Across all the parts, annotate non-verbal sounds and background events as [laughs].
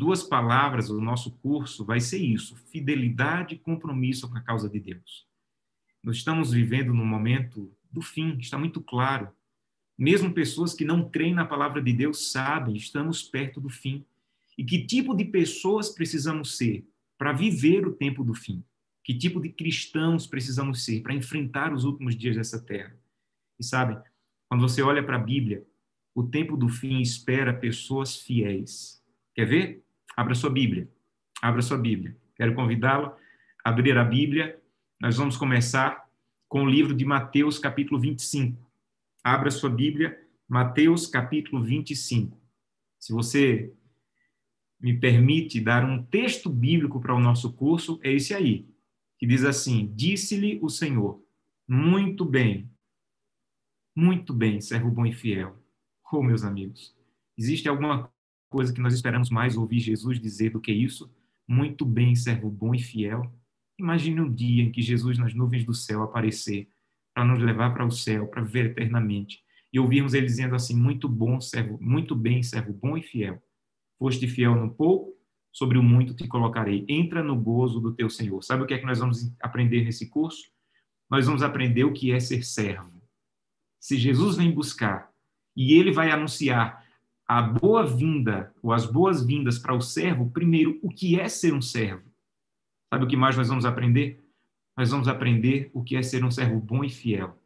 duas palavras, o nosso curso vai ser isso: fidelidade e compromisso com a causa de Deus. Nós estamos vivendo num momento do fim, está muito claro. Mesmo pessoas que não creem na palavra de Deus sabem, estamos perto do fim. E que tipo de pessoas precisamos ser para viver o tempo do fim? Que tipo de cristãos precisamos ser para enfrentar os últimos dias dessa terra? E sabe, quando você olha para a Bíblia, o tempo do fim espera pessoas fiéis. Quer ver? Abra sua Bíblia. Abra sua Bíblia. Quero convidá-lo a abrir a Bíblia. Nós vamos começar com o livro de Mateus, capítulo 25. Abra sua Bíblia, Mateus, capítulo 25. Se você me permite dar um texto bíblico para o nosso curso, é esse aí, que diz assim: Disse-lhe o Senhor, muito bem, muito bem, servo bom e fiel. Oh, meus amigos, existe alguma coisa que nós esperamos mais ouvir Jesus dizer do que isso? Muito bem, servo bom e fiel. Imagine um dia em que Jesus, nas nuvens do céu, aparecer para nos levar para o céu, para viver eternamente. E ouvirmos ele dizendo assim: Muito bom, servo, muito bem, servo bom e fiel. Foste fiel no pouco, sobre o muito te colocarei. Entra no gozo do teu Senhor. Sabe o que é que nós vamos aprender nesse curso? Nós vamos aprender o que é ser servo. Se Jesus vem buscar e ele vai anunciar a boa-vinda ou as boas-vindas para o servo, primeiro, o que é ser um servo? Sabe o que mais nós vamos aprender? Nós vamos aprender o que é ser um servo bom e fiel.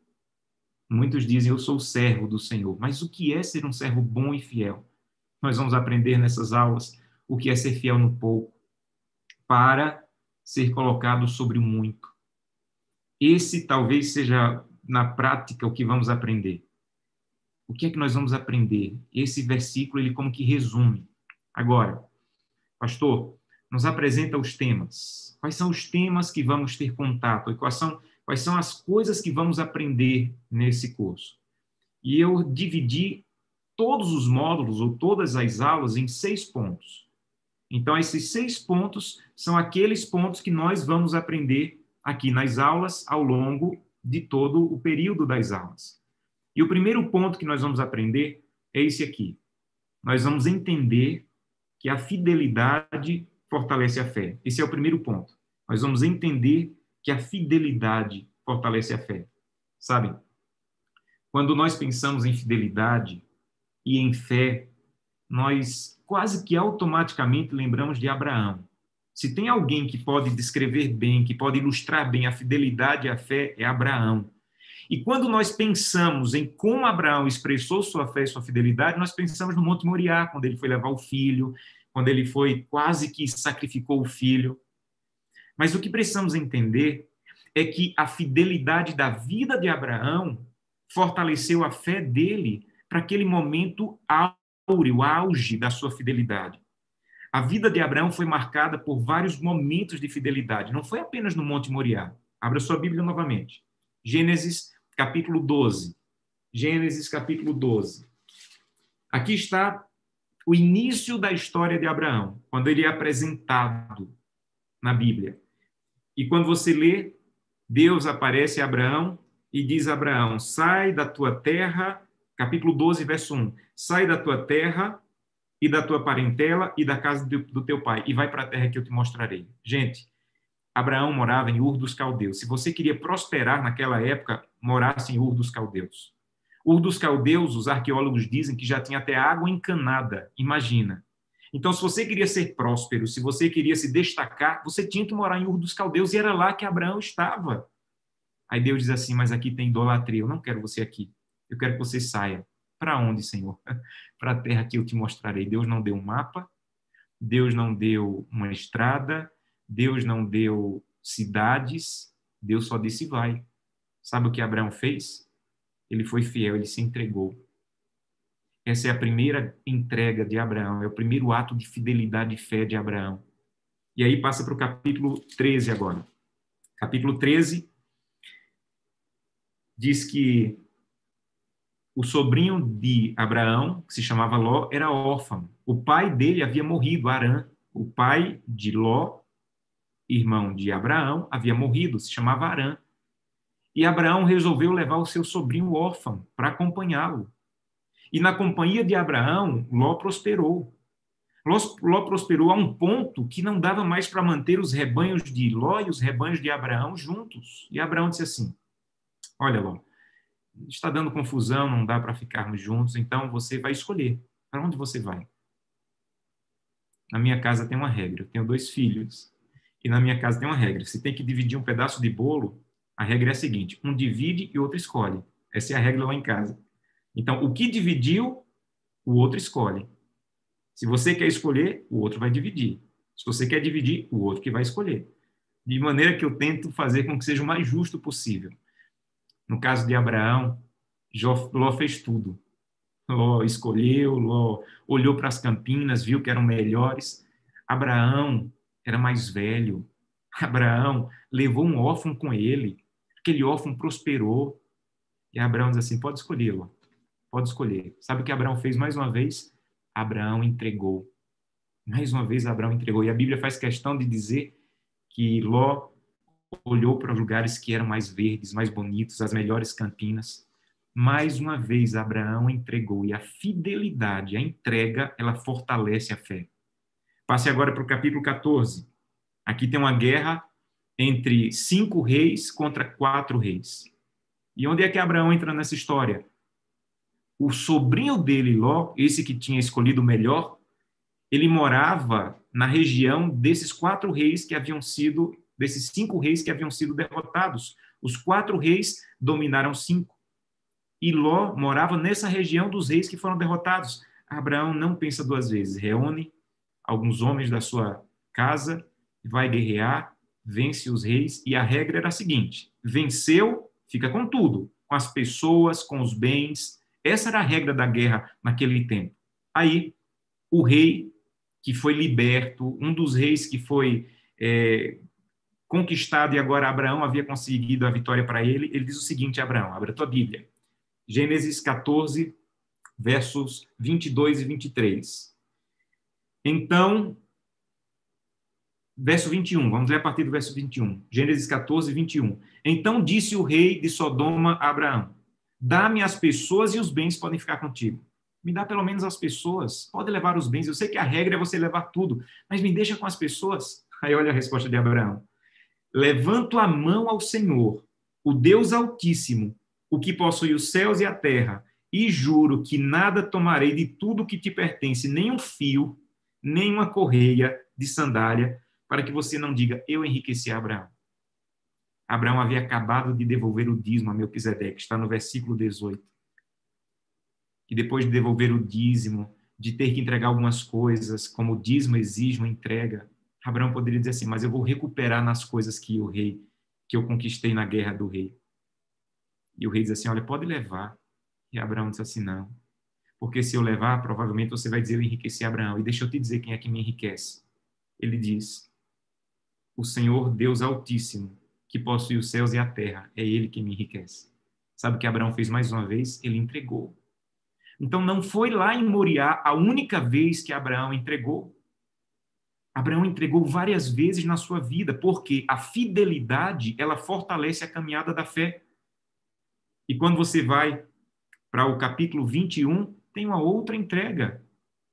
Muitos dizem, eu sou servo do Senhor. Mas o que é ser um servo bom e fiel? Nós vamos aprender nessas aulas o que é ser fiel no pouco, para ser colocado sobre o muito. Esse talvez seja, na prática, o que vamos aprender. O que é que nós vamos aprender? Esse versículo, ele como que resume. Agora, pastor, nos apresenta os temas. Quais são os temas que vamos ter contato? E quais são, quais são as coisas que vamos aprender nesse curso? E eu dividi todos os módulos ou todas as aulas em seis pontos. Então, esses seis pontos são aqueles pontos que nós vamos aprender aqui nas aulas ao longo de todo o período das aulas. E o primeiro ponto que nós vamos aprender é esse aqui. Nós vamos entender que a fidelidade fortalece a fé. Esse é o primeiro ponto. Nós vamos entender que a fidelidade fortalece a fé. Sabe? Quando nós pensamos em fidelidade e em fé, nós quase que automaticamente lembramos de Abraão. Se tem alguém que pode descrever bem, que pode ilustrar bem a fidelidade e a fé, é Abraão. E quando nós pensamos em como Abraão expressou sua fé e sua fidelidade, nós pensamos no Monte Moriá, quando ele foi levar o filho, quando ele foi quase que sacrificou o filho. Mas o que precisamos entender é que a fidelidade da vida de Abraão fortaleceu a fé dele para aquele momento áureo, auge da sua fidelidade. A vida de Abraão foi marcada por vários momentos de fidelidade, não foi apenas no Monte Moriá. Abra sua Bíblia novamente. Gênesis, capítulo 12. Gênesis, capítulo 12. Aqui está o início da história de Abraão, quando ele é apresentado na Bíblia. E quando você lê, Deus aparece a Abraão e diz a Abraão: sai da tua terra, capítulo 12, verso 1. Sai da tua terra e da tua parentela e da casa do teu pai, e vai para a terra que eu te mostrarei. Gente, Abraão morava em Ur dos Caldeus. Se você queria prosperar naquela época, morasse em Ur dos Caldeus. Ur dos Caldeus, os arqueólogos dizem que já tinha até água encanada. Imagina. Então, se você queria ser próspero, se você queria se destacar, você tinha que morar em Ur dos Caldeus e era lá que Abraão estava. Aí Deus diz assim: Mas aqui tem idolatria, eu não quero você aqui. Eu quero que você saia. Para onde, Senhor? [laughs] Para a terra que eu te mostrarei. Deus não deu um mapa, Deus não deu uma estrada, Deus não deu cidades, Deus só disse: Vai. Sabe o que Abraão fez? ele foi fiel, ele se entregou. Essa é a primeira entrega de Abraão, é o primeiro ato de fidelidade e fé de Abraão. E aí passa para o capítulo 13 agora. Capítulo 13 diz que o sobrinho de Abraão, que se chamava Ló, era órfão. O pai dele havia morrido, Arã. O pai de Ló, irmão de Abraão, havia morrido, se chamava Arã. E Abraão resolveu levar o seu sobrinho órfão para acompanhá-lo. E na companhia de Abraão, Ló prosperou. Ló prosperou a um ponto que não dava mais para manter os rebanhos de Ló e os rebanhos de Abraão juntos. E Abraão disse assim: Olha, Ló, está dando confusão, não dá para ficarmos juntos, então você vai escolher. Para onde você vai? Na minha casa tem uma regra, eu tenho dois filhos. E na minha casa tem uma regra: se tem que dividir um pedaço de bolo, a regra é a seguinte: um divide e o outro escolhe. Essa é a regra lá em casa. Então, o que dividiu, o outro escolhe. Se você quer escolher, o outro vai dividir. Se você quer dividir, o outro que vai escolher. De maneira que eu tento fazer com que seja o mais justo possível. No caso de Abraão, Ló fez tudo. Ló escolheu, Ló olhou para as campinas, viu que eram melhores. Abraão era mais velho. Abraão levou um órfão com ele. Aquele órfão prosperou. E Abraão diz assim: pode escolher, Ló. Pode escolher. Sabe o que Abraão fez mais uma vez? Abraão entregou. Mais uma vez, Abraão entregou. E a Bíblia faz questão de dizer que Ló olhou para os lugares que eram mais verdes, mais bonitos, as melhores campinas. Mais uma vez, Abraão entregou. E a fidelidade, a entrega, ela fortalece a fé. Passe agora para o capítulo 14. Aqui tem uma guerra entre cinco reis contra quatro reis. E onde é que Abraão entra nessa história? o sobrinho dele, Ló, esse que tinha escolhido o melhor, ele morava na região desses quatro reis que haviam sido, desses cinco reis que haviam sido derrotados. Os quatro reis dominaram cinco. E Ló morava nessa região dos reis que foram derrotados. Abraão não pensa duas vezes, reúne alguns homens da sua casa, vai guerrear, vence os reis, e a regra era a seguinte: venceu, fica com tudo, com as pessoas, com os bens, essa era a regra da guerra naquele tempo. Aí, o rei que foi liberto, um dos reis que foi é, conquistado e agora Abraão havia conseguido a vitória para ele, ele diz o seguinte: Abraão, abre a tua Bíblia. Gênesis 14, versos 22 e 23. Então, verso 21, vamos ler a partir do verso 21. Gênesis 14, 21. Então disse o rei de Sodoma a Abraão: Dá-me as pessoas e os bens podem ficar contigo. Me dá pelo menos as pessoas. Pode levar os bens. Eu sei que a regra é você levar tudo, mas me deixa com as pessoas. [laughs] Aí olha a resposta de Abraão. Levanto a mão ao Senhor, o Deus Altíssimo, o que possui os céus e a terra, e juro que nada tomarei de tudo que te pertence, nem um fio, nem uma correia de sandália, para que você não diga, eu enriqueci Abraão. Abraão havia acabado de devolver o dízimo a Melquisedeque, está no versículo 18. E depois de devolver o dízimo, de ter que entregar algumas coisas, como o dízimo exige uma entrega, Abraão poderia dizer assim: Mas eu vou recuperar nas coisas que o rei, que eu conquistei na guerra do rei. E o rei diz assim: Olha, pode levar. E Abraão disse assim: Não. Porque se eu levar, provavelmente você vai dizer: Eu enriqueci Abraão. E deixa eu te dizer quem é que me enriquece. Ele diz: O Senhor Deus Altíssimo que possui os céus e a terra. É ele que me enriquece. Sabe o que Abraão fez mais uma vez? Ele entregou. Então não foi lá em Moriá a única vez que Abraão entregou. Abraão entregou várias vezes na sua vida, porque a fidelidade, ela fortalece a caminhada da fé. E quando você vai para o capítulo 21, tem uma outra entrega.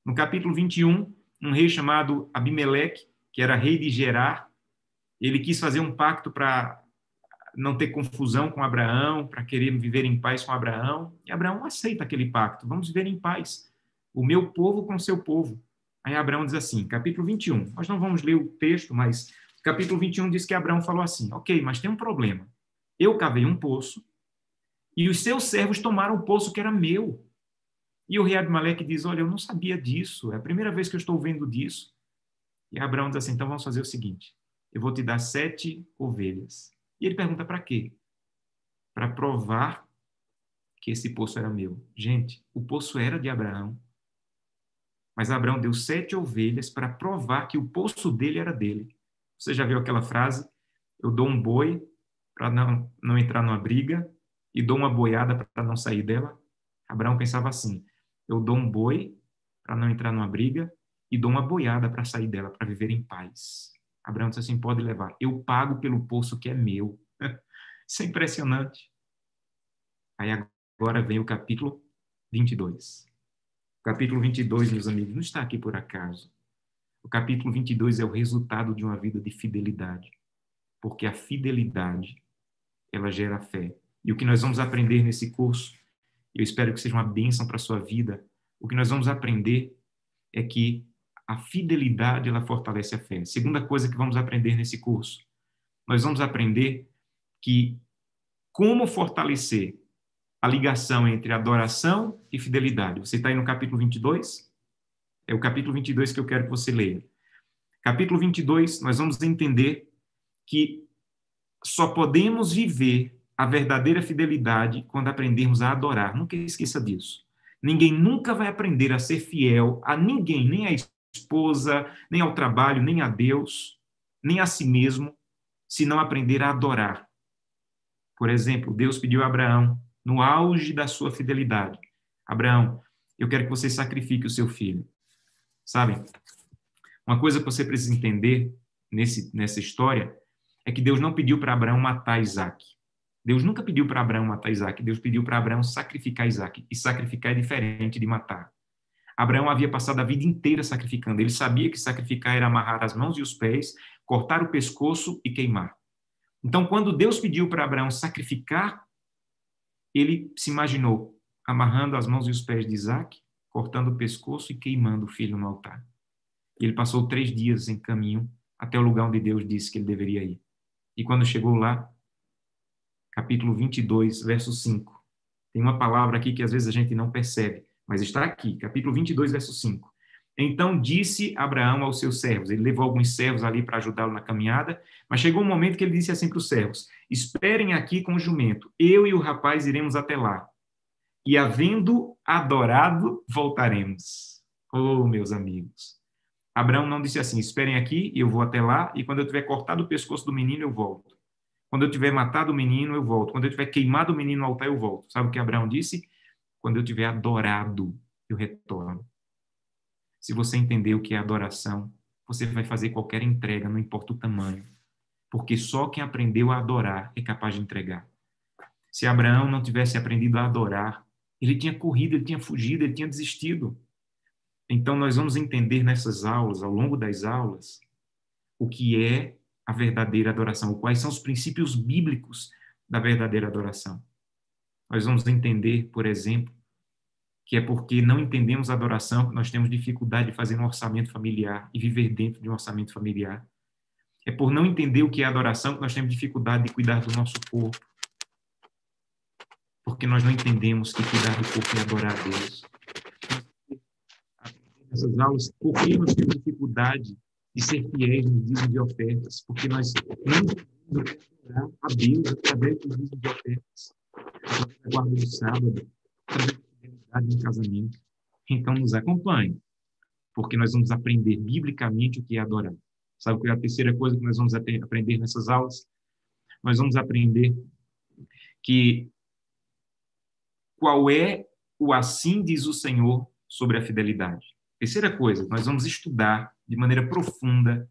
No capítulo 21, um rei chamado Abimeleque, que era rei de Gerar, ele quis fazer um pacto para não ter confusão com Abraão, para querer viver em paz com Abraão. E Abraão aceita aquele pacto. Vamos viver em paz. O meu povo com o seu povo. Aí Abraão diz assim, capítulo 21. Nós não vamos ler o texto, mas capítulo 21 diz que Abraão falou assim: Ok, mas tem um problema. Eu cavei um poço e os seus servos tomaram o poço que era meu. E o rei Abimeleque diz: Olha, eu não sabia disso, é a primeira vez que eu estou vendo disso. E Abraão diz assim: Então vamos fazer o seguinte: eu vou te dar sete ovelhas. E ele pergunta para quê? Para provar que esse poço era meu. Gente, o poço era de Abraão, mas Abraão deu sete ovelhas para provar que o poço dele era dele. Você já viu aquela frase? Eu dou um boi para não, não entrar numa briga e dou uma boiada para não sair dela. Abraão pensava assim: eu dou um boi para não entrar numa briga e dou uma boiada para sair dela, para viver em paz. Abraão disse assim: pode levar, eu pago pelo poço que é meu. [laughs] Isso é impressionante. Aí agora vem o capítulo 22. O capítulo 22, meus amigos, não está aqui por acaso. O capítulo 22 é o resultado de uma vida de fidelidade, porque a fidelidade ela gera fé. E o que nós vamos aprender nesse curso, eu espero que seja uma bênção para a sua vida, o que nós vamos aprender é que a fidelidade ela fortalece a fé. Segunda coisa que vamos aprender nesse curso, nós vamos aprender que como fortalecer a ligação entre adoração e fidelidade. Você está aí no capítulo 22? É o capítulo 22 que eu quero que você leia. Capítulo 22, nós vamos entender que só podemos viver a verdadeira fidelidade quando aprendermos a adorar. Nunca esqueça disso. Ninguém nunca vai aprender a ser fiel a ninguém, nem a esposa, nem ao trabalho, nem a Deus, nem a si mesmo, se não aprender a adorar. Por exemplo, Deus pediu a Abraão, no auge da sua fidelidade: Abraão, eu quero que você sacrifique o seu filho. Sabe? Uma coisa que você precisa entender nesse, nessa história é que Deus não pediu para Abraão matar Isaac. Deus nunca pediu para Abraão matar Isaac. Deus pediu para Abraão sacrificar Isaac. E sacrificar é diferente de matar. Abraão havia passado a vida inteira sacrificando. Ele sabia que sacrificar era amarrar as mãos e os pés, cortar o pescoço e queimar. Então, quando Deus pediu para Abraão sacrificar, ele se imaginou amarrando as mãos e os pés de Isaac, cortando o pescoço e queimando o filho no altar. Ele passou três dias em caminho até o lugar onde Deus disse que ele deveria ir. E quando chegou lá, capítulo 22, verso 5, tem uma palavra aqui que às vezes a gente não percebe, mas está aqui, capítulo 22, verso 5. Então disse Abraão aos seus servos, ele levou alguns servos ali para ajudá-lo na caminhada, mas chegou um momento que ele disse assim para os servos: Esperem aqui com o jumento, eu e o rapaz iremos até lá, e havendo adorado, voltaremos. Oh, meus amigos. Abraão não disse assim: Esperem aqui, eu vou até lá, e quando eu tiver cortado o pescoço do menino, eu volto. Quando eu tiver matado o menino, eu volto. Quando eu tiver queimado o menino no altar, eu volto. Sabe o que Abraão disse? Quando eu tiver adorado, eu retorno. Se você entender o que é adoração, você vai fazer qualquer entrega, não importa o tamanho. Porque só quem aprendeu a adorar é capaz de entregar. Se Abraão não tivesse aprendido a adorar, ele tinha corrido, ele tinha fugido, ele tinha desistido. Então, nós vamos entender nessas aulas, ao longo das aulas, o que é a verdadeira adoração, quais são os princípios bíblicos da verdadeira adoração. Nós vamos entender, por exemplo, que é porque não entendemos a adoração que nós temos dificuldade de fazer um orçamento familiar e viver dentro de um orçamento familiar. É por não entender o que é adoração que nós temos dificuldade de cuidar do nosso corpo. Porque nós não entendemos que cuidar do corpo é adorar a Deus. Nessas aulas, por que nós temos dificuldade de ser fiéis no dízimo de ofertas? Porque nós não adorar a Deus através do dízimo de ofertas, através da guarda do sábado, através da fidelidade no casamento. Então, nos acompanhe, porque nós vamos aprender biblicamente o que é adorar. Sabe qual é a terceira coisa que nós vamos aprender nessas aulas? Nós vamos aprender que qual é o assim diz o Senhor sobre a fidelidade. Terceira coisa, nós vamos estudar de maneira profunda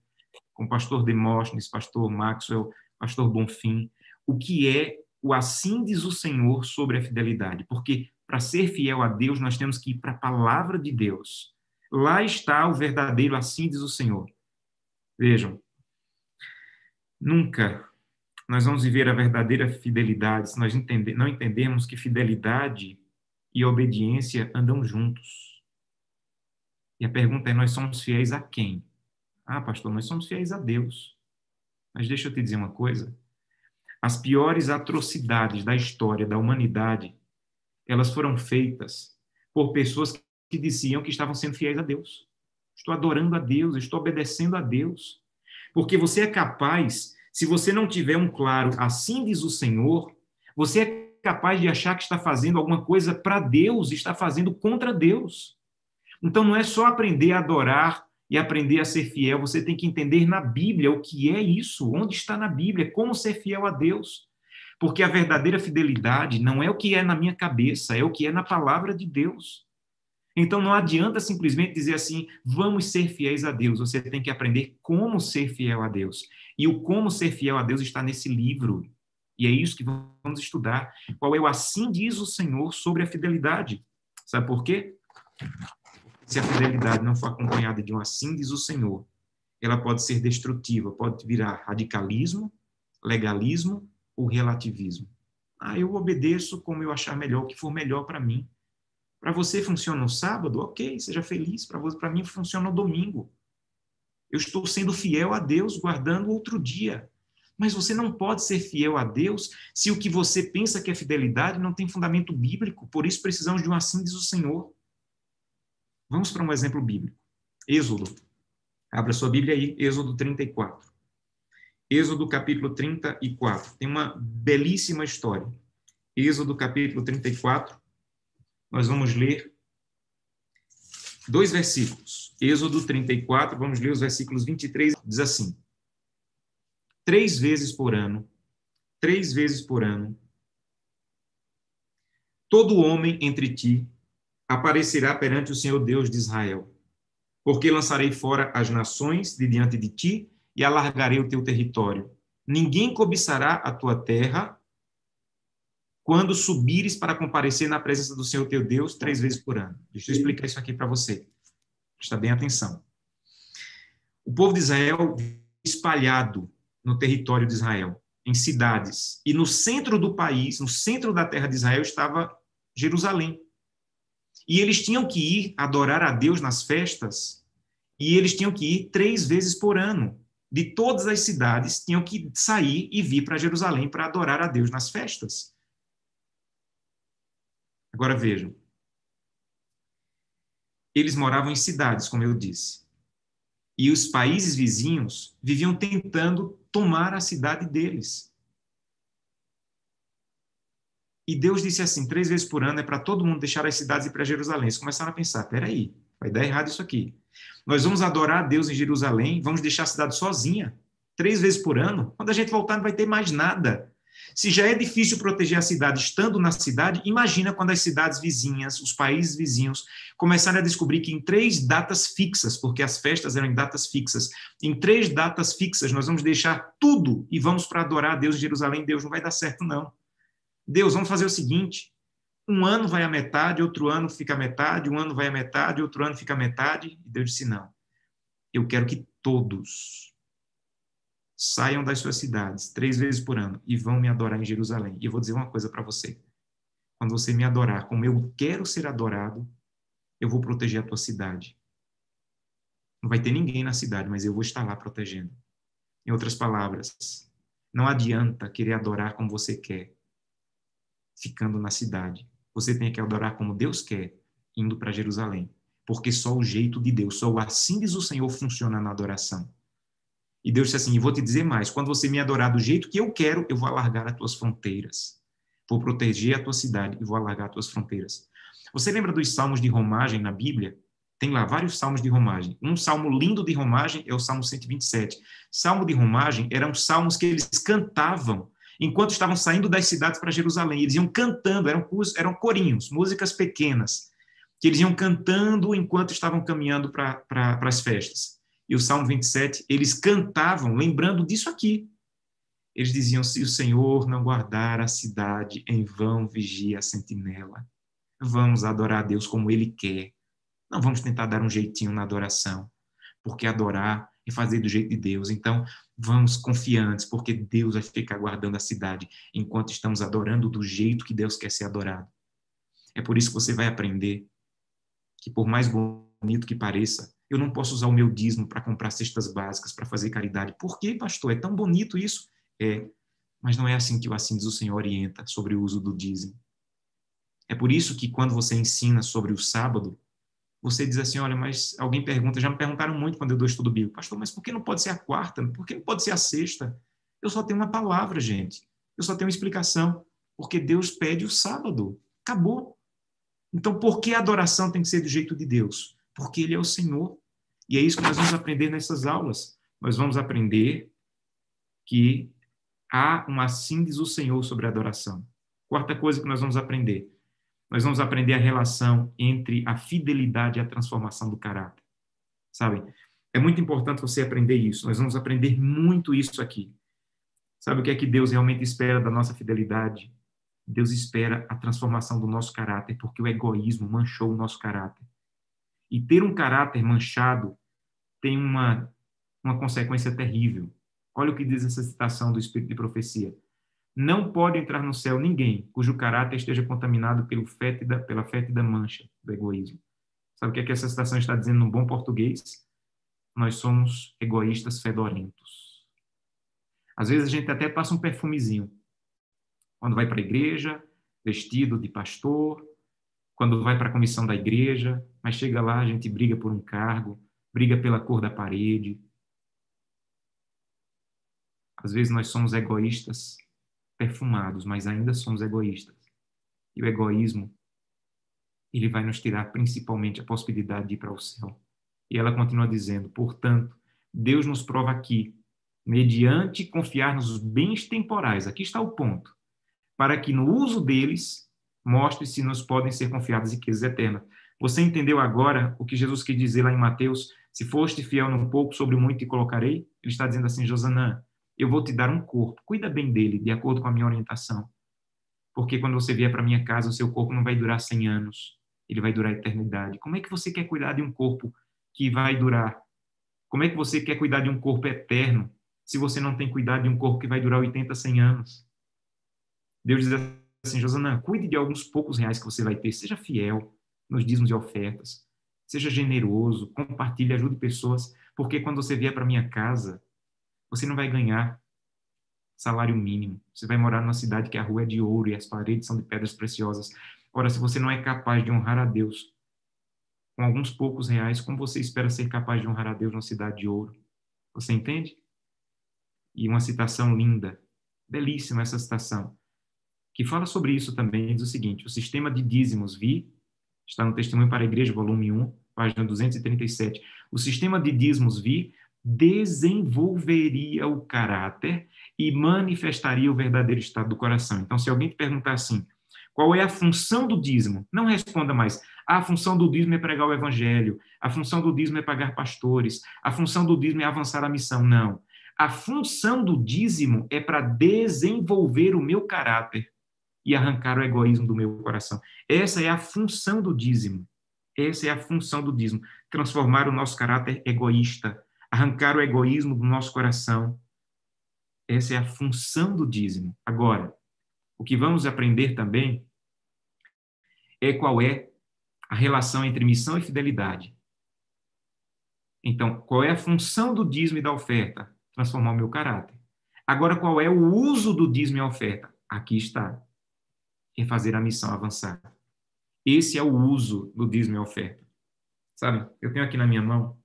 com o pastor Demóstenes, pastor Maxwell, pastor Bonfim, o que é o assim diz o Senhor sobre a fidelidade. Porque para ser fiel a Deus, nós temos que ir para a palavra de Deus. Lá está o verdadeiro assim diz o Senhor. Vejam, nunca nós vamos viver a verdadeira fidelidade se nós entender, não entendermos que fidelidade e obediência andam juntos. E a pergunta é: nós somos fiéis a quem? Ah, pastor, nós somos fiéis a Deus. Mas deixa eu te dizer uma coisa: as piores atrocidades da história da humanidade, elas foram feitas por pessoas que diziam que estavam sendo fiéis a Deus estou adorando a Deus, estou obedecendo a Deus. Porque você é capaz, se você não tiver um claro, assim diz o Senhor, você é capaz de achar que está fazendo alguma coisa para Deus, está fazendo contra Deus. Então não é só aprender a adorar e aprender a ser fiel, você tem que entender na Bíblia o que é isso, onde está na Bíblia, como ser fiel a Deus. Porque a verdadeira fidelidade não é o que é na minha cabeça, é o que é na palavra de Deus. Então não adianta simplesmente dizer assim, vamos ser fiéis a Deus. Você tem que aprender como ser fiel a Deus. E o como ser fiel a Deus está nesse livro. E é isso que vamos estudar. Qual é o assim diz o Senhor sobre a fidelidade? Sabe por quê? Se a fidelidade não for acompanhada de um assim diz o Senhor, ela pode ser destrutiva, pode virar radicalismo, legalismo ou relativismo. Ah, eu obedeço como eu achar melhor, o que for melhor para mim. Para você funciona no sábado? Ok, seja feliz. Para mim funciona no domingo. Eu estou sendo fiel a Deus, guardando outro dia. Mas você não pode ser fiel a Deus se o que você pensa que é fidelidade não tem fundamento bíblico. Por isso precisamos de um assim diz o Senhor. Vamos para um exemplo bíblico. Êxodo. Abra sua Bíblia aí, Êxodo 34. Êxodo capítulo 34. Tem uma belíssima história. Êxodo capítulo 34. Nós vamos ler dois versículos. Êxodo 34, vamos ler os versículos 23, diz assim: Três vezes por ano, três vezes por ano, todo homem entre ti aparecerá perante o Senhor Deus de Israel. Porque lançarei fora as nações de diante de ti e alargarei o teu território. Ninguém cobiçará a tua terra quando subires para comparecer na presença do Senhor teu Deus três vezes por ano. Deixa eu explicar isso aqui para você. Presta bem atenção. O povo de Israel espalhado no território de Israel, em cidades, e no centro do país, no centro da terra de Israel estava Jerusalém. E eles tinham que ir adorar a Deus nas festas, e eles tinham que ir três vezes por ano. De todas as cidades, tinham que sair e vir para Jerusalém para adorar a Deus nas festas. Agora vejam. Eles moravam em cidades, como eu disse. E os países vizinhos viviam tentando tomar a cidade deles. E Deus disse assim, três vezes por ano é para todo mundo deixar as cidades e para Jerusalém. Eles começaram a pensar, peraí, vai dar errado isso aqui. Nós vamos adorar a Deus em Jerusalém, vamos deixar a cidade sozinha, três vezes por ano. Quando a gente voltar, não vai ter mais nada. Se já é difícil proteger a cidade estando na cidade, imagina quando as cidades vizinhas, os países vizinhos, começarem a descobrir que em três datas fixas, porque as festas eram em datas fixas, em três datas fixas nós vamos deixar tudo e vamos para adorar a Deus em Jerusalém, Deus não vai dar certo, não. Deus, vamos fazer o seguinte: um ano vai a metade, outro ano fica a metade, um ano vai a metade, outro ano fica a metade. E Deus disse: não. Eu quero que todos saiam das suas cidades três vezes por ano e vão me adorar em Jerusalém. E eu vou dizer uma coisa para você: quando você me adorar como eu quero ser adorado, eu vou proteger a tua cidade. Não vai ter ninguém na cidade, mas eu vou estar lá protegendo. Em outras palavras, não adianta querer adorar como você quer ficando na cidade. Você tem que adorar como Deus quer, indo para Jerusalém. Porque só o jeito de Deus, só o assim diz o Senhor funciona na adoração. E Deus disse assim: e vou te dizer mais: quando você me adorar do jeito que eu quero, eu vou alargar as tuas fronteiras. Vou proteger a tua cidade e vou alargar as tuas fronteiras. Você lembra dos salmos de romagem na Bíblia? Tem lá vários salmos de romagem. Um salmo lindo de romagem é o Salmo 127. Salmo de romagem eram salmos que eles cantavam enquanto estavam saindo das cidades para Jerusalém. Eles iam cantando, eram, eram corinhos, músicas pequenas, que eles iam cantando enquanto estavam caminhando para as festas. E o Salmo 27, eles cantavam, lembrando disso aqui. Eles diziam: Se o Senhor não guardar a cidade, em vão vigia a sentinela. Vamos adorar a Deus como Ele quer. Não vamos tentar dar um jeitinho na adoração, porque adorar e fazer do jeito de Deus. Então, vamos confiantes, porque Deus vai ficar guardando a cidade enquanto estamos adorando do jeito que Deus quer ser adorado. É por isso que você vai aprender que, por mais bonito que pareça, eu não posso usar o meu dízimo para comprar cestas básicas, para fazer caridade. Por quê, pastor? É tão bonito isso? É, mas não é assim que o assim diz o Senhor orienta sobre o uso do dízimo. É por isso que quando você ensina sobre o sábado, você diz assim, olha, mas alguém pergunta, já me perguntaram muito quando eu dou estudo bíblico, pastor, mas por que não pode ser a quarta? Por que não pode ser a sexta? Eu só tenho uma palavra, gente. Eu só tenho uma explicação. Porque Deus pede o sábado. Acabou. Então, por que a adoração tem que ser do jeito de Deus? Porque Ele é o Senhor. E é isso que nós vamos aprender nessas aulas. Nós vamos aprender que há um assim diz o Senhor sobre a adoração. Quarta coisa que nós vamos aprender nós vamos aprender a relação entre a fidelidade e a transformação do caráter. Sabe? É muito importante você aprender isso. Nós vamos aprender muito isso aqui. Sabe o que é que Deus realmente espera da nossa fidelidade? Deus espera a transformação do nosso caráter, porque o egoísmo manchou o nosso caráter. E ter um caráter manchado tem uma, uma consequência terrível. Olha o que diz essa citação do Espírito de Profecia. Não pode entrar no céu ninguém cujo caráter esteja contaminado pelo fétida, pela fétida mancha do egoísmo. Sabe o que, é que essa citação está dizendo no bom português? Nós somos egoístas fedorentos. Às vezes a gente até passa um perfumezinho. Quando vai para a igreja, vestido de pastor, quando vai para a comissão da igreja, mas chega lá, a gente briga por um cargo, briga pela cor da parede. Às vezes nós somos egoístas perfumados, mas ainda somos egoístas. E o egoísmo, ele vai nos tirar principalmente a possibilidade de ir para o céu. E ela continua dizendo: portanto, Deus nos prova aqui, mediante confiar nos bens temporais, aqui está o ponto, para que no uso deles mostre se nos podem ser confiadas riquezas eternas. Você entendeu agora o que Jesus quis dizer lá em Mateus? Se foste fiel num pouco, sobre muito te colocarei? Ele está dizendo assim, Josanã, eu vou te dar um corpo, cuida bem dele, de acordo com a minha orientação. Porque quando você vier para minha casa, o seu corpo não vai durar 100 anos, ele vai durar a eternidade. Como é que você quer cuidar de um corpo que vai durar? Como é que você quer cuidar de um corpo eterno se você não tem cuidado de um corpo que vai durar 80, 100 anos? Deus diz assim, Josanã, cuide de alguns poucos reais que você vai ter, seja fiel nos dízimos e ofertas, seja generoso, compartilhe, ajude pessoas, porque quando você vier para minha casa, você não vai ganhar salário mínimo. Você vai morar numa cidade que a rua é de ouro e as paredes são de pedras preciosas. Ora, se você não é capaz de honrar a Deus com alguns poucos reais, como você espera ser capaz de honrar a Deus numa cidade de ouro? Você entende? E uma citação linda, belíssima essa citação, que fala sobre isso também, diz o seguinte: o sistema de dízimos vi, está no Testemunho para a Igreja, volume 1, página 237. O sistema de dízimos vi desenvolveria o caráter e manifestaria o verdadeiro estado do coração. Então, se alguém te perguntar assim, qual é a função do dízimo? Não responda mais. A função do dízimo é pregar o evangelho. A função do dízimo é pagar pastores. A função do dízimo é avançar a missão. Não. A função do dízimo é para desenvolver o meu caráter e arrancar o egoísmo do meu coração. Essa é a função do dízimo. Essa é a função do dízimo. Transformar o nosso caráter egoísta, arrancar o egoísmo do nosso coração. Essa é a função do dízimo. Agora, o que vamos aprender também é qual é a relação entre missão e fidelidade. Então, qual é a função do dízimo e da oferta? Transformar o meu caráter. Agora, qual é o uso do dízimo e oferta? Aqui está. Em fazer a missão avançar. Esse é o uso do dízimo e oferta. Sabe, eu tenho aqui na minha mão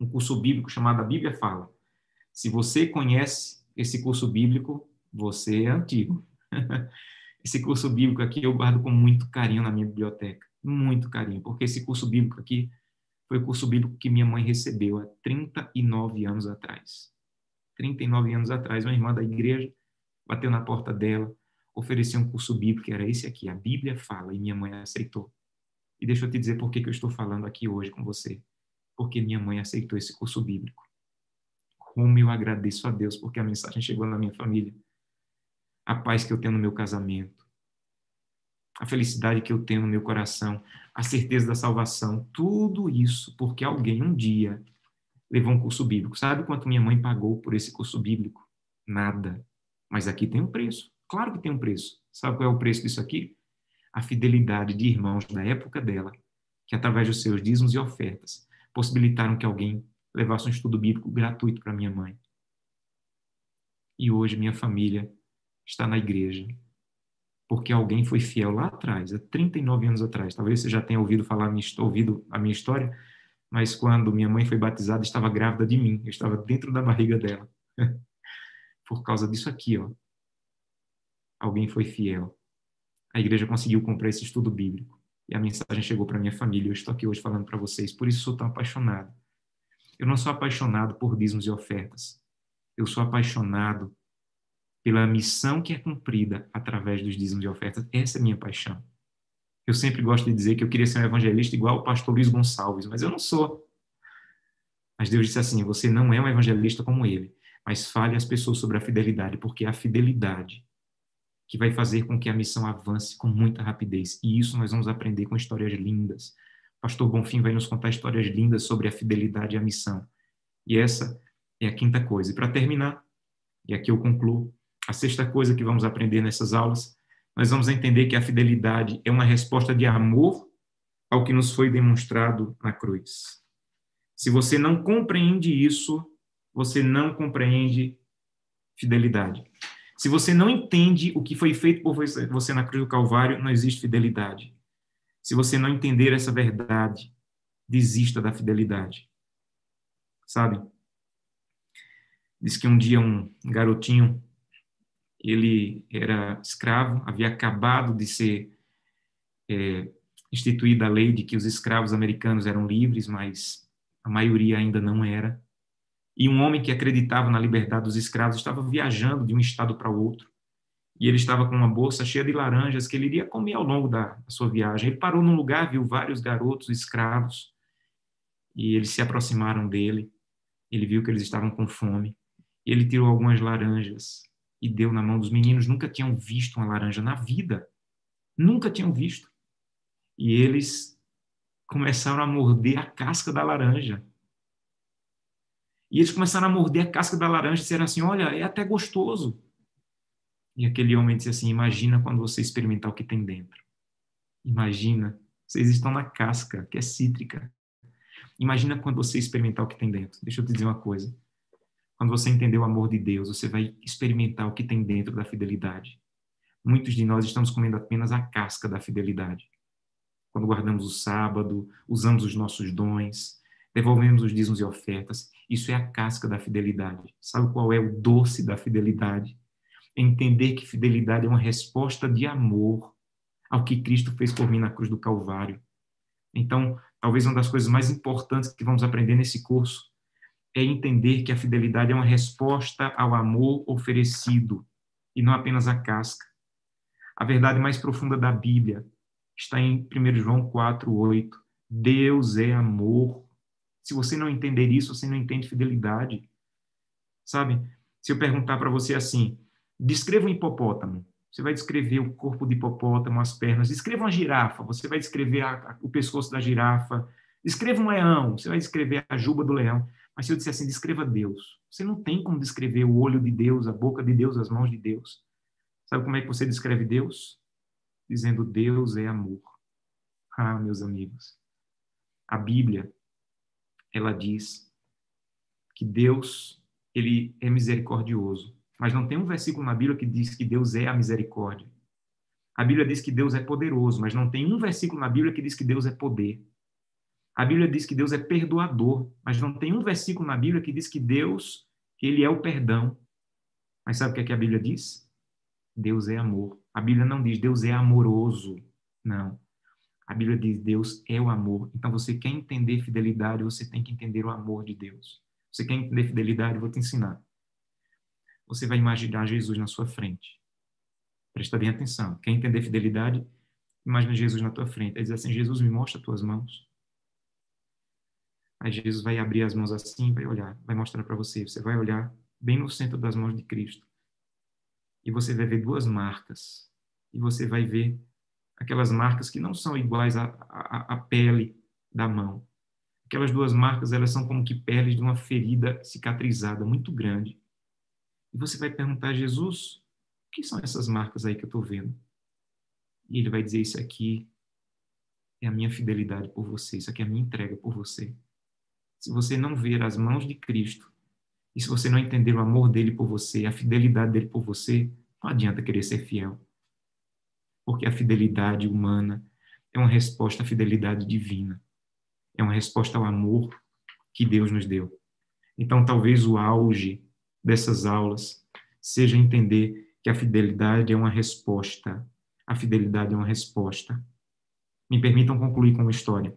um curso bíblico chamado A Bíblia Fala. Se você conhece esse curso bíblico, você é antigo. [laughs] esse curso bíblico aqui eu guardo com muito carinho na minha biblioteca. Muito carinho, porque esse curso bíblico aqui foi o curso bíblico que minha mãe recebeu há 39 anos atrás. 39 anos atrás, uma irmã da igreja bateu na porta dela, ofereceu um curso bíblico, que era esse aqui, a Bíblia Fala, e minha mãe aceitou. E deixa eu te dizer por que, que eu estou falando aqui hoje com você porque minha mãe aceitou esse curso bíblico. Como eu agradeço a Deus porque a mensagem chegou na minha família. A paz que eu tenho no meu casamento, a felicidade que eu tenho no meu coração, a certeza da salvação, tudo isso porque alguém um dia levou um curso bíblico. Sabe quanto minha mãe pagou por esse curso bíblico? Nada. Mas aqui tem um preço. Claro que tem um preço. Sabe qual é o preço disso aqui? A fidelidade de irmãos da época dela, que através dos seus dízimos e ofertas possibilitaram que alguém levasse um estudo bíblico gratuito para minha mãe. E hoje minha família está na igreja, porque alguém foi fiel lá atrás, há 39 anos atrás. Talvez você já tenha ouvido falar ouvido a minha história, mas quando minha mãe foi batizada, estava grávida de mim, eu estava dentro da barriga dela. [laughs] Por causa disso aqui, ó. Alguém foi fiel. A igreja conseguiu comprar esse estudo bíblico e a mensagem chegou para minha família. Eu estou aqui hoje falando para vocês, por isso sou tão apaixonado. Eu não sou apaixonado por dízimos e ofertas. Eu sou apaixonado pela missão que é cumprida através dos dízimos e ofertas. Essa é a minha paixão. Eu sempre gosto de dizer que eu queria ser um evangelista igual o pastor Luiz Gonçalves, mas eu não sou. Mas Deus disse assim: você não é um evangelista como ele, mas fale às pessoas sobre a fidelidade, porque a fidelidade que vai fazer com que a missão avance com muita rapidez. E isso nós vamos aprender com histórias lindas, pastor Bonfim vai nos contar histórias lindas sobre a fidelidade à missão. E essa é a quinta coisa. E para terminar, e aqui eu concluo, a sexta coisa que vamos aprender nessas aulas, nós vamos entender que a fidelidade é uma resposta de amor ao que nos foi demonstrado na cruz. Se você não compreende isso, você não compreende fidelidade. Se você não entende o que foi feito por você na cruz do Calvário, não existe fidelidade. Se você não entender essa verdade, desista da fidelidade. Sabe? Diz que um dia um garotinho, ele era escravo, havia acabado de ser é, instituída a lei de que os escravos americanos eram livres, mas a maioria ainda não era. E um homem que acreditava na liberdade dos escravos estava viajando de um estado para outro. E ele estava com uma bolsa cheia de laranjas que ele iria comer ao longo da, da sua viagem. Ele parou num lugar, viu vários garotos escravos, e eles se aproximaram dele. Ele viu que eles estavam com fome. Ele tirou algumas laranjas e deu na mão dos meninos. Nunca tinham visto uma laranja na vida. Nunca tinham visto. E eles começaram a morder a casca da laranja. E eles começaram a morder a casca da laranja e disseram assim: Olha, é até gostoso. E aquele homem disse assim: Imagina quando você experimentar o que tem dentro. Imagina, vocês estão na casca, que é cítrica. Imagina quando você experimentar o que tem dentro. Deixa eu te dizer uma coisa. Quando você entender o amor de Deus, você vai experimentar o que tem dentro da fidelidade. Muitos de nós estamos comendo apenas a casca da fidelidade. Quando guardamos o sábado, usamos os nossos dons, devolvemos os dízimos e ofertas, isso é a casca da fidelidade. Sabe qual é o doce da fidelidade? Entender que fidelidade é uma resposta de amor ao que Cristo fez por mim na cruz do Calvário. Então, talvez uma das coisas mais importantes que vamos aprender nesse curso é entender que a fidelidade é uma resposta ao amor oferecido e não apenas a casca. A verdade mais profunda da Bíblia está em 1 João 4, 8. Deus é amor. Se você não entender isso, você não entende fidelidade. Sabe? Se eu perguntar para você assim, descreva um hipopótamo, você vai descrever o corpo de hipopótamo, as pernas. Descreva uma girafa, você vai descrever a, a, o pescoço da girafa. Descreva um leão, você vai descrever a juba do leão. Mas se eu disser assim, descreva Deus, você não tem como descrever o olho de Deus, a boca de Deus, as mãos de Deus. Sabe como é que você descreve Deus? Dizendo Deus é amor. Ah, meus amigos, a Bíblia ela diz que Deus ele é misericordioso, mas não tem um versículo na Bíblia que diz que Deus é a misericórdia. A Bíblia diz que Deus é poderoso, mas não tem um versículo na Bíblia que diz que Deus é poder. A Bíblia diz que Deus é perdoador, mas não tem um versículo na Bíblia que diz que Deus, ele é o perdão. Mas sabe o que, é que a Bíblia diz? Deus é amor. A Bíblia não diz Deus é amoroso. Não. A Bíblia diz Deus é o amor. Então, você quer entender fidelidade, você tem que entender o amor de Deus. Você quer entender fidelidade, vou te ensinar. Você vai imaginar Jesus na sua frente. Presta bem atenção. Quer entender fidelidade? Imagina Jesus na tua frente. Ele diz assim: Jesus, me mostra as tuas mãos. Aí Jesus vai abrir as mãos assim, vai olhar, vai mostrar para você. Você vai olhar bem no centro das mãos de Cristo. E você vai ver duas marcas. E você vai ver aquelas marcas que não são iguais à, à, à pele da mão. Aquelas duas marcas, elas são como que peles de uma ferida cicatrizada muito grande. E você vai perguntar a Jesus, o que são essas marcas aí que eu estou vendo? E ele vai dizer, isso aqui é a minha fidelidade por você, isso aqui é a minha entrega por você. Se você não ver as mãos de Cristo, e se você não entender o amor dele por você, a fidelidade dele por você, não adianta querer ser fiel porque a fidelidade humana é uma resposta à fidelidade divina, é uma resposta ao amor que Deus nos deu. Então, talvez o auge dessas aulas seja entender que a fidelidade é uma resposta. A fidelidade é uma resposta. Me permitam concluir com uma história.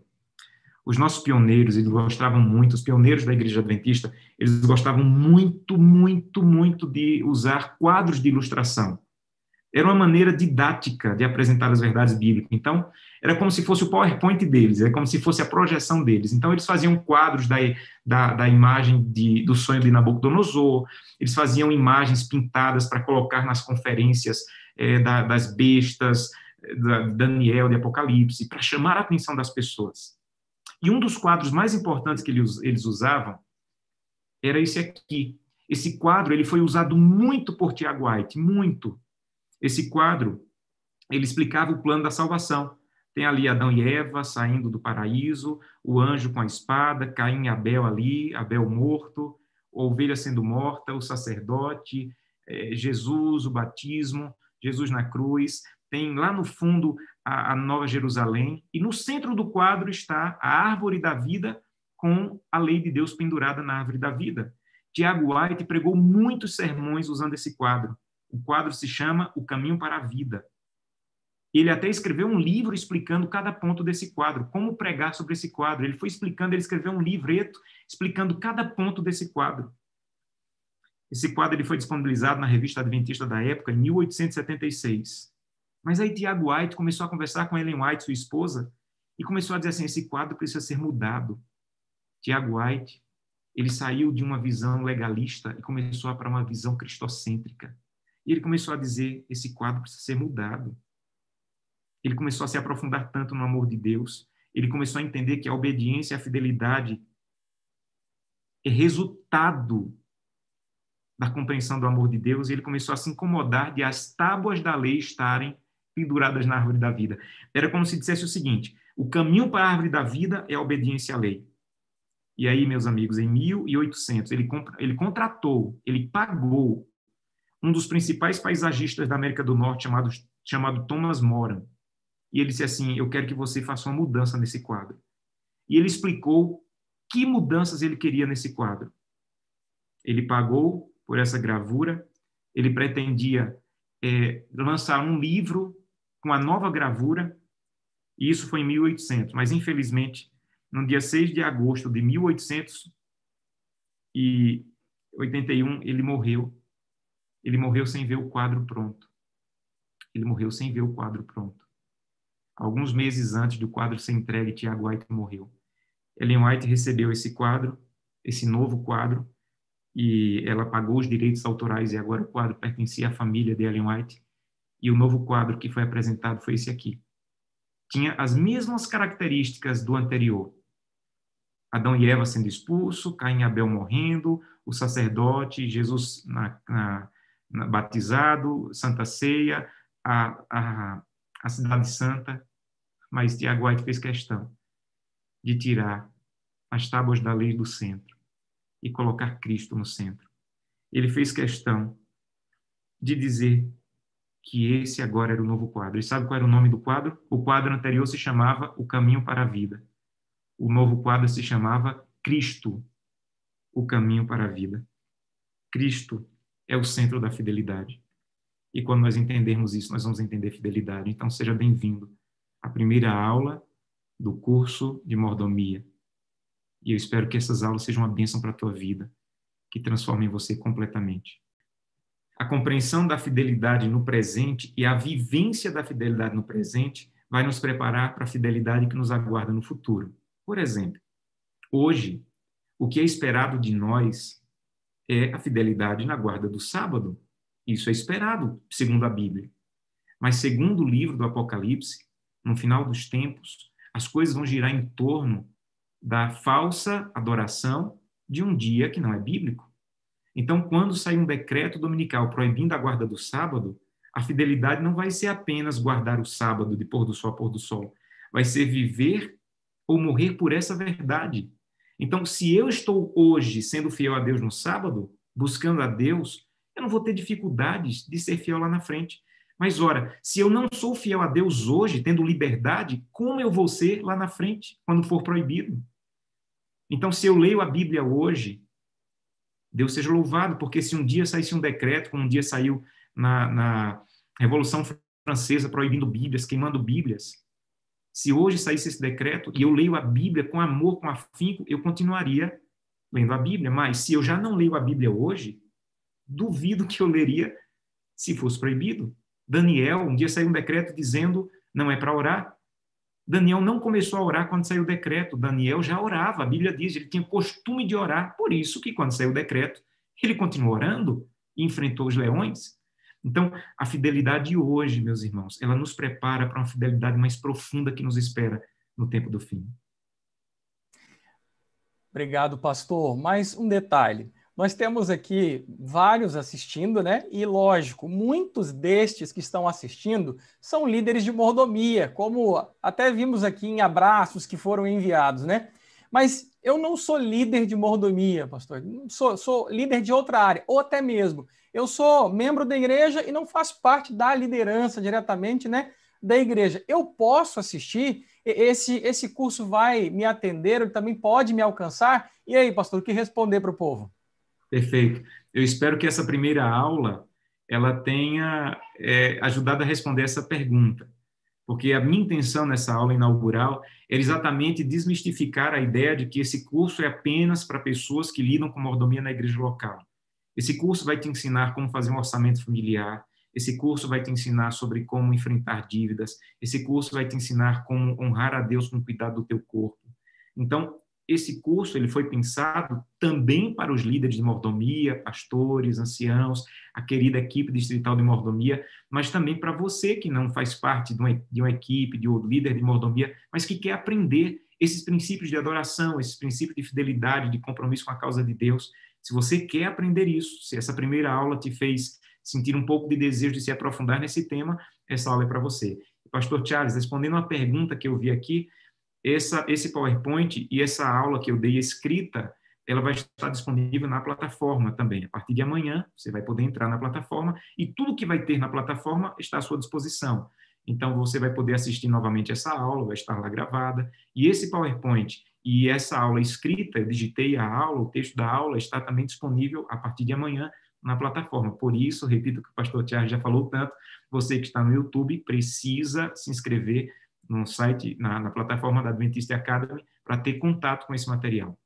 Os nossos pioneiros, eles gostavam muito, os pioneiros da Igreja Adventista, eles gostavam muito, muito, muito de usar quadros de ilustração. Era uma maneira didática de apresentar as verdades bíblicas. Então, era como se fosse o PowerPoint deles, é como se fosse a projeção deles. Então, eles faziam quadros da, da, da imagem de, do sonho de Nabucodonosor, eles faziam imagens pintadas para colocar nas conferências é, da, das bestas, da Daniel, de Apocalipse, para chamar a atenção das pessoas. E um dos quadros mais importantes que eles usavam era esse aqui. Esse quadro ele foi usado muito por Tiago White, muito. Esse quadro ele explicava o plano da salvação. Tem ali Adão e Eva saindo do paraíso, o anjo com a espada, Caim e Abel ali, Abel morto, ovelha sendo morta, o sacerdote, é, Jesus, o batismo, Jesus na cruz. Tem lá no fundo a, a Nova Jerusalém, e no centro do quadro está a árvore da vida com a lei de Deus pendurada na árvore da vida. Tiago White pregou muitos sermões usando esse quadro. O quadro se chama O Caminho para a Vida. Ele até escreveu um livro explicando cada ponto desse quadro, como pregar sobre esse quadro. Ele foi explicando, ele escreveu um livreto explicando cada ponto desse quadro. Esse quadro ele foi disponibilizado na revista Adventista da época, em 1876. Mas aí Tiago White começou a conversar com Ellen White, sua esposa, e começou a dizer assim: esse quadro precisa ser mudado. Tiago White, ele saiu de uma visão legalista e começou a para uma visão cristocêntrica. E ele começou a dizer: esse quadro precisa ser mudado ele começou a se aprofundar tanto no amor de Deus, ele começou a entender que a obediência e a fidelidade é resultado da compreensão do amor de Deus, e ele começou a se incomodar de as tábuas da lei estarem penduradas na árvore da vida. Era como se dissesse o seguinte: o caminho para a árvore da vida é a obediência à lei. E aí, meus amigos, em 1800, ele, ele contratou, ele pagou um dos principais paisagistas da América do Norte, chamado, chamado Thomas Moran, e ele disse assim: Eu quero que você faça uma mudança nesse quadro. E ele explicou que mudanças ele queria nesse quadro. Ele pagou por essa gravura, ele pretendia é, lançar um livro com a nova gravura, e isso foi em 1800, mas infelizmente, no dia 6 de agosto de 1881, ele morreu. Ele morreu sem ver o quadro pronto. Ele morreu sem ver o quadro pronto. Alguns meses antes do quadro ser entregue, Tiago White morreu. Ellen White recebeu esse quadro, esse novo quadro, e ela pagou os direitos autorais e agora o quadro pertencia à família de Ellen White. E o novo quadro que foi apresentado foi esse aqui. Tinha as mesmas características do anterior. Adão e Eva sendo expulsos, Caim e Abel morrendo, o sacerdote, Jesus na, na batizado, Santa Ceia, a, a, a cidade santa, mas Tiago White fez questão de tirar as tábuas da lei do centro e colocar Cristo no centro. Ele fez questão de dizer que esse agora era o novo quadro. E sabe qual era o nome do quadro? O quadro anterior se chamava O Caminho para a Vida. O novo quadro se chamava Cristo, o caminho para a vida. Cristo é o centro da fidelidade. E quando nós entendermos isso, nós vamos entender fidelidade. Então, seja bem-vindo à primeira aula do curso de mordomia. E eu espero que essas aulas sejam uma bênção para a tua vida, que transformem você completamente. A compreensão da fidelidade no presente e a vivência da fidelidade no presente vai nos preparar para a fidelidade que nos aguarda no futuro. Por exemplo, hoje, o que é esperado de nós é a fidelidade na guarda do sábado, isso é esperado, segundo a Bíblia. Mas, segundo o livro do Apocalipse, no final dos tempos, as coisas vão girar em torno da falsa adoração de um dia que não é bíblico. Então, quando sair um decreto dominical proibindo a guarda do sábado, a fidelidade não vai ser apenas guardar o sábado de pôr do sol a pôr do sol, vai ser viver ou morrer por essa verdade. Então, se eu estou hoje sendo fiel a Deus no sábado, buscando a Deus, eu não vou ter dificuldades de ser fiel lá na frente. Mas, ora, se eu não sou fiel a Deus hoje, tendo liberdade, como eu vou ser lá na frente, quando for proibido? Então, se eu leio a Bíblia hoje, Deus seja louvado, porque se um dia saísse um decreto, como um dia saiu na, na Revolução Francesa proibindo Bíblias, queimando Bíblias, se hoje saísse esse decreto e eu leio a Bíblia com amor, com afinco, eu continuaria lendo a Bíblia. Mas se eu já não leio a Bíblia hoje, duvido que eu leria se fosse proibido. Daniel, um dia saiu um decreto dizendo não é para orar. Daniel não começou a orar quando saiu o decreto. Daniel já orava. A Bíblia diz, ele tinha costume de orar. Por isso que quando saiu o decreto, ele continuou orando e enfrentou os leões. Então, a fidelidade hoje, meus irmãos, ela nos prepara para uma fidelidade mais profunda que nos espera no tempo do fim. Obrigado, pastor. Mais um detalhe. Nós temos aqui vários assistindo, né? E lógico, muitos destes que estão assistindo são líderes de mordomia, como até vimos aqui em abraços que foram enviados, né? Mas eu não sou líder de mordomia, pastor. Sou, sou líder de outra área, ou até mesmo eu sou membro da igreja e não faço parte da liderança diretamente, né? Da igreja. Eu posso assistir esse, esse curso vai me atender, ele também pode me alcançar. E aí, pastor, o que responder para o povo? Perfeito. Eu espero que essa primeira aula ela tenha é, ajudado a responder essa pergunta, porque a minha intenção nessa aula inaugural era exatamente desmistificar a ideia de que esse curso é apenas para pessoas que lidam com mordomia na igreja local. Esse curso vai te ensinar como fazer um orçamento familiar, esse curso vai te ensinar sobre como enfrentar dívidas. Esse curso vai te ensinar como honrar a Deus com cuidado do teu corpo. Então, esse curso ele foi pensado também para os líderes de mordomia, pastores, anciãos, a querida equipe distrital de mordomia, mas também para você que não faz parte de uma, de uma equipe, de um líder de mordomia, mas que quer aprender esses princípios de adoração, esses princípios de fidelidade, de compromisso com a causa de Deus. Se você quer aprender isso, se essa primeira aula te fez sentir um pouco de desejo de se aprofundar nesse tema, essa aula é para você. Pastor Charles, respondendo uma pergunta que eu vi aqui, essa, esse PowerPoint e essa aula que eu dei escrita, ela vai estar disponível na plataforma também. A partir de amanhã, você vai poder entrar na plataforma e tudo que vai ter na plataforma está à sua disposição. Então, você vai poder assistir novamente essa aula, vai estar lá gravada. E esse PowerPoint e essa aula escrita, eu digitei a aula, o texto da aula está também disponível a partir de amanhã na plataforma. Por isso, repito o que o pastor Tiago já falou tanto, você que está no YouTube precisa se inscrever no site, na, na plataforma da Adventist Academy, para ter contato com esse material.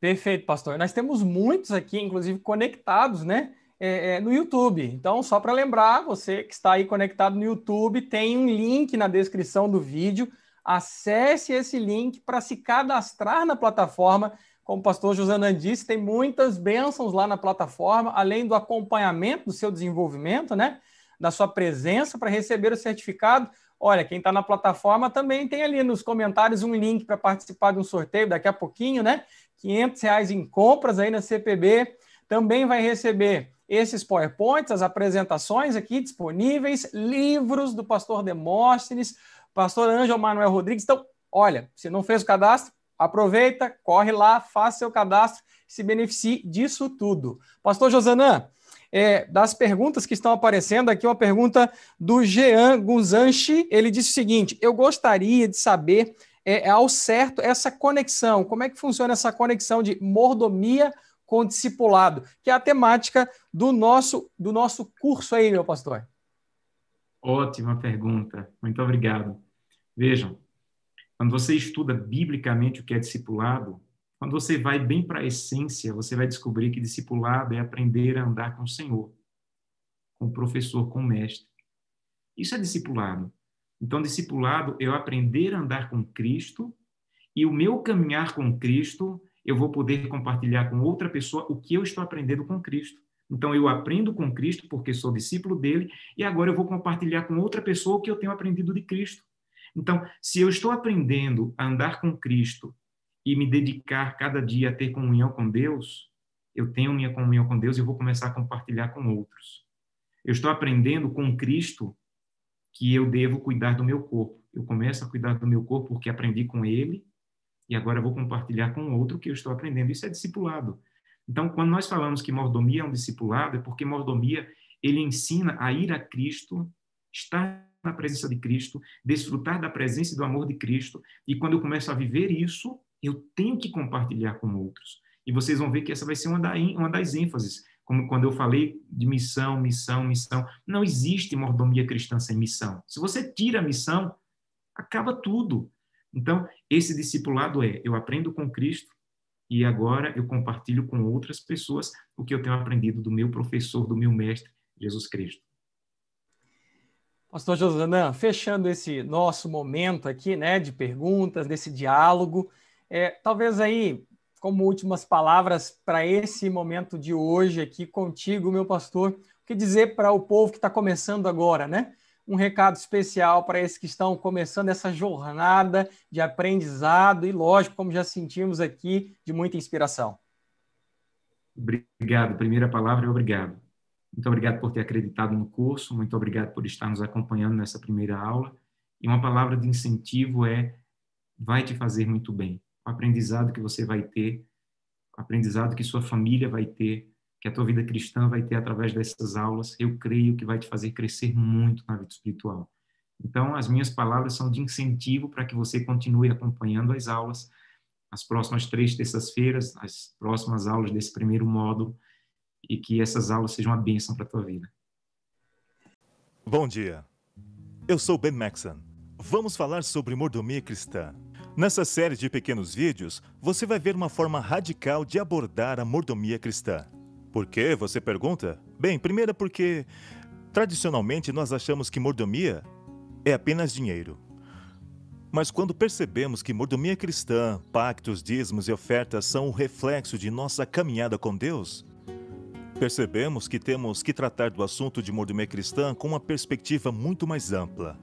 Perfeito, pastor. Nós temos muitos aqui, inclusive, conectados, né? É, é, no YouTube. Então, só para lembrar, você que está aí conectado no YouTube, tem um link na descrição do vídeo. Acesse esse link para se cadastrar na plataforma como o pastor Josanã disse, tem muitas bênçãos lá na plataforma, além do acompanhamento do seu desenvolvimento, né? Da sua presença para receber o certificado. Olha, quem está na plataforma também tem ali nos comentários um link para participar de um sorteio daqui a pouquinho, né? 500 reais em compras aí na CPB. Também vai receber esses PowerPoints, as apresentações aqui disponíveis, livros do pastor Demóstenes, pastor Ângelo Manuel Rodrigues. Então, olha, se não fez o cadastro, Aproveita, corre lá, faça seu cadastro, se beneficie disso tudo. Pastor Josanã, é, das perguntas que estão aparecendo aqui, uma pergunta do Jean Guzanchi. Ele disse o seguinte: Eu gostaria de saber é, ao certo essa conexão, como é que funciona essa conexão de mordomia com discipulado, que é a temática do nosso, do nosso curso aí, meu pastor. Ótima pergunta, muito obrigado. Vejam, quando você estuda biblicamente o que é discipulado, quando você vai bem para a essência, você vai descobrir que discipulado é aprender a andar com o Senhor, com o professor, com o mestre. Isso é discipulado. Então, discipulado é eu aprender a andar com Cristo e o meu caminhar com Cristo, eu vou poder compartilhar com outra pessoa o que eu estou aprendendo com Cristo. Então, eu aprendo com Cristo porque sou discípulo dele e agora eu vou compartilhar com outra pessoa o que eu tenho aprendido de Cristo. Então, se eu estou aprendendo a andar com Cristo e me dedicar cada dia a ter comunhão com Deus, eu tenho minha comunhão com Deus e vou começar a compartilhar com outros. Eu estou aprendendo com Cristo que eu devo cuidar do meu corpo. Eu começo a cuidar do meu corpo porque aprendi com ele e agora vou compartilhar com outro que eu estou aprendendo. Isso é discipulado. Então, quando nós falamos que mordomia é um discipulado, é porque mordomia ele ensina a ir a Cristo, estar na presença de Cristo, desfrutar da presença e do amor de Cristo. E quando eu começo a viver isso, eu tenho que compartilhar com outros. E vocês vão ver que essa vai ser uma, da, uma das ênfases. Como quando eu falei de missão, missão, missão. Não existe mordomia cristã sem missão. Se você tira a missão, acaba tudo. Então, esse discipulado é: eu aprendo com Cristo e agora eu compartilho com outras pessoas o que eu tenho aprendido do meu professor, do meu mestre, Jesus Cristo. Pastor Josanã, fechando esse nosso momento aqui, né, de perguntas, desse diálogo, é, talvez aí, como últimas palavras para esse momento de hoje aqui contigo, meu pastor, o que dizer para o povo que está começando agora, né? um recado especial para esses que estão começando essa jornada de aprendizado e, lógico, como já sentimos aqui, de muita inspiração. Obrigado. Primeira palavra é obrigado. Muito obrigado por ter acreditado no curso, muito obrigado por estar nos acompanhando nessa primeira aula. E uma palavra de incentivo é: vai te fazer muito bem. O aprendizado que você vai ter, o aprendizado que sua família vai ter, que a tua vida cristã vai ter através dessas aulas, eu creio que vai te fazer crescer muito na vida espiritual. Então, as minhas palavras são de incentivo para que você continue acompanhando as aulas, as próximas três terças-feiras, as próximas aulas desse primeiro módulo, e que essas aulas sejam uma bênção para a tua vida. Bom dia. Eu sou Ben Maxon. Vamos falar sobre mordomia cristã. Nessa série de pequenos vídeos, você vai ver uma forma radical de abordar a mordomia cristã. Por quê? Você pergunta? Bem, primeiro porque tradicionalmente nós achamos que mordomia é apenas dinheiro. Mas quando percebemos que mordomia cristã, pactos, dízimos e ofertas são o reflexo de nossa caminhada com Deus, percebemos que temos que tratar do assunto de mordomia cristã com uma perspectiva muito mais ampla.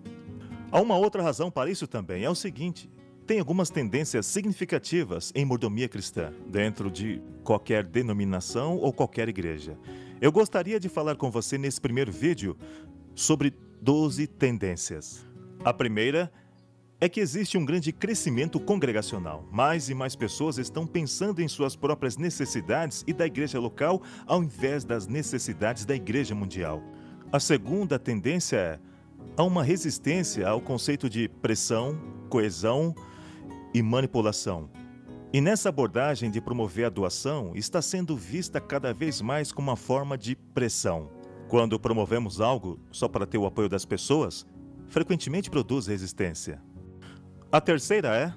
Há uma outra razão para isso também, é o seguinte: tem algumas tendências significativas em mordomia cristã, dentro de qualquer denominação ou qualquer igreja. Eu gostaria de falar com você nesse primeiro vídeo sobre 12 tendências. A primeira é que existe um grande crescimento congregacional. Mais e mais pessoas estão pensando em suas próprias necessidades e da igreja local ao invés das necessidades da igreja mundial. A segunda tendência é há uma resistência ao conceito de pressão, coesão e manipulação. E nessa abordagem de promover a doação está sendo vista cada vez mais como uma forma de pressão. Quando promovemos algo só para ter o apoio das pessoas, frequentemente produz resistência. A terceira é: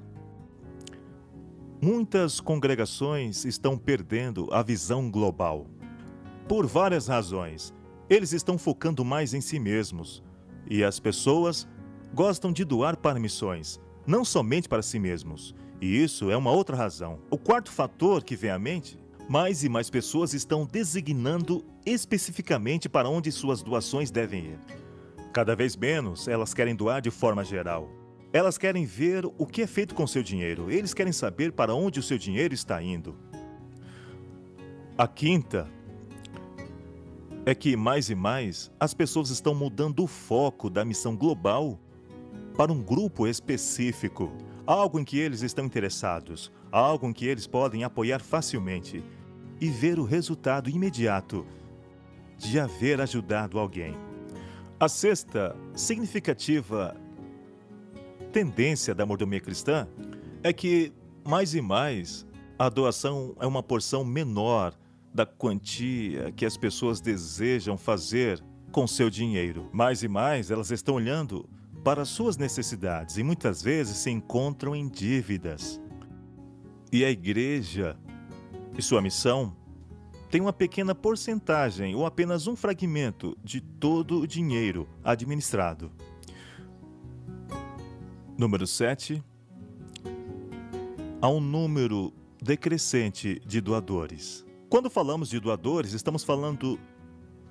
muitas congregações estão perdendo a visão global. Por várias razões. Eles estão focando mais em si mesmos. E as pessoas gostam de doar para missões, não somente para si mesmos. E isso é uma outra razão. O quarto fator que vem à mente mais e mais pessoas estão designando especificamente para onde suas doações devem ir. Cada vez menos elas querem doar de forma geral. Elas querem ver o que é feito com seu dinheiro. Eles querem saber para onde o seu dinheiro está indo. A quinta é que, mais e mais, as pessoas estão mudando o foco da missão global para um grupo específico, algo em que eles estão interessados, algo em que eles podem apoiar facilmente e ver o resultado imediato de haver ajudado alguém. A sexta significativa tendência da mordomia cristã é que, mais e mais, a doação é uma porção menor da quantia que as pessoas desejam fazer com seu dinheiro. Mais e mais, elas estão olhando para suas necessidades e muitas vezes se encontram em dívidas. E a igreja e sua missão tem uma pequena porcentagem ou apenas um fragmento de todo o dinheiro administrado. Número 7. Há um número decrescente de doadores. Quando falamos de doadores, estamos falando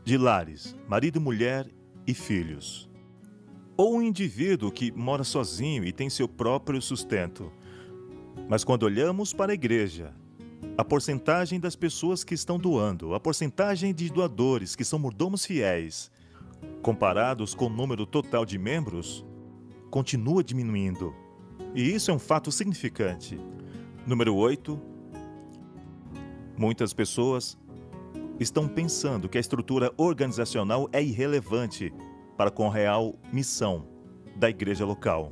de lares, marido, mulher e filhos. Ou um indivíduo que mora sozinho e tem seu próprio sustento. Mas quando olhamos para a igreja, a porcentagem das pessoas que estão doando, a porcentagem de doadores que são mordomos fiéis, comparados com o número total de membros, continua diminuindo. E isso é um fato significante. Número 8. Muitas pessoas estão pensando que a estrutura organizacional é irrelevante para com real missão da igreja local.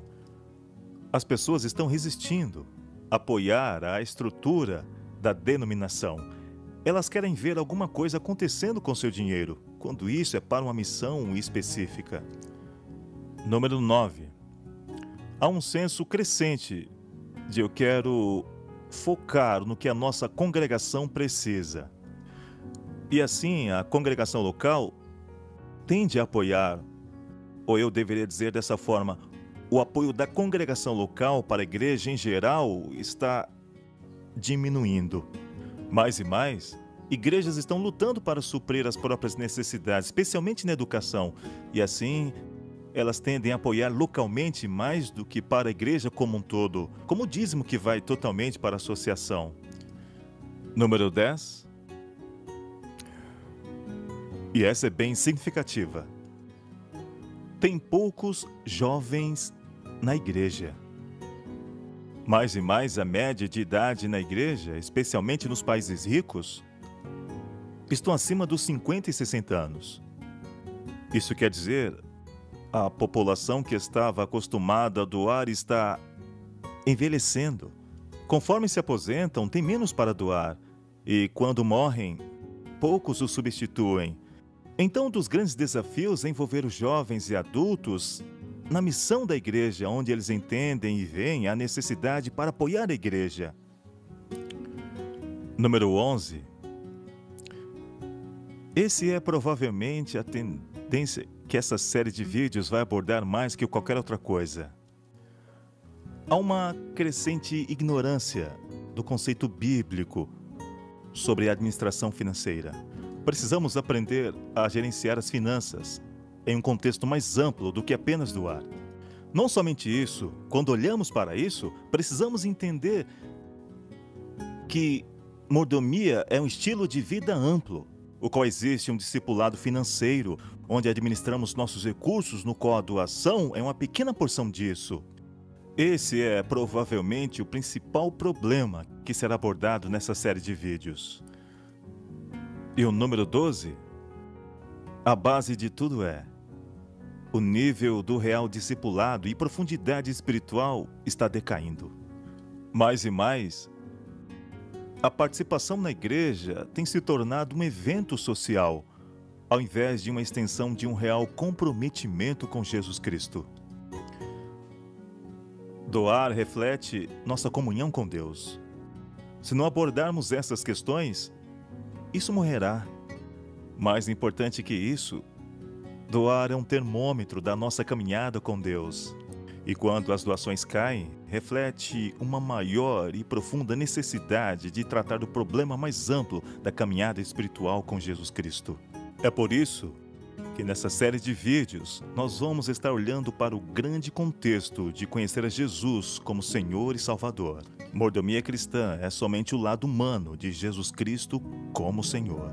As pessoas estão resistindo a apoiar a estrutura da denominação. Elas querem ver alguma coisa acontecendo com seu dinheiro, quando isso é para uma missão específica. Número 9 há um senso crescente de eu quero focar no que a nossa congregação precisa. E assim, a congregação local tende a apoiar, ou eu deveria dizer dessa forma, o apoio da congregação local para a igreja em geral está diminuindo. Mais e mais, igrejas estão lutando para suprir as próprias necessidades, especialmente na educação, e assim elas tendem a apoiar localmente mais do que para a igreja como um todo, como o dízimo que vai totalmente para a associação. Número 10. E essa é bem significativa. Tem poucos jovens na igreja. Mais e mais a média de idade na igreja, especialmente nos países ricos, estão acima dos 50 e 60 anos. Isso quer dizer, a população que estava acostumada a doar está envelhecendo. Conforme se aposentam, tem menos para doar, e quando morrem, poucos os substituem. Então, um dos grandes desafios é envolver os jovens e adultos na missão da igreja, onde eles entendem e veem a necessidade para apoiar a igreja. Número 11. Esse é provavelmente a tendência que essa série de vídeos vai abordar mais que qualquer outra coisa. Há uma crescente ignorância do conceito bíblico sobre a administração financeira. Precisamos aprender a gerenciar as finanças em um contexto mais amplo do que apenas doar. Não somente isso, quando olhamos para isso, precisamos entender que mordomia é um estilo de vida amplo, o qual existe um discipulado financeiro, onde administramos nossos recursos, no qual a doação é uma pequena porção disso. Esse é provavelmente o principal problema que será abordado nessa série de vídeos. E o número 12? A base de tudo é: o nível do real discipulado e profundidade espiritual está decaindo. Mais e mais, a participação na igreja tem se tornado um evento social, ao invés de uma extensão de um real comprometimento com Jesus Cristo. Doar reflete nossa comunhão com Deus. Se não abordarmos essas questões, isso morrerá. Mais importante que isso Doar é um termômetro da nossa caminhada com Deus. E quando as doações caem, reflete uma maior e profunda necessidade de tratar do problema mais amplo da caminhada espiritual com Jesus Cristo. É por isso que nessa série de vídeos nós vamos estar olhando para o grande contexto de conhecer a Jesus como Senhor e Salvador. Mordomia cristã é somente o lado humano de Jesus Cristo como Senhor.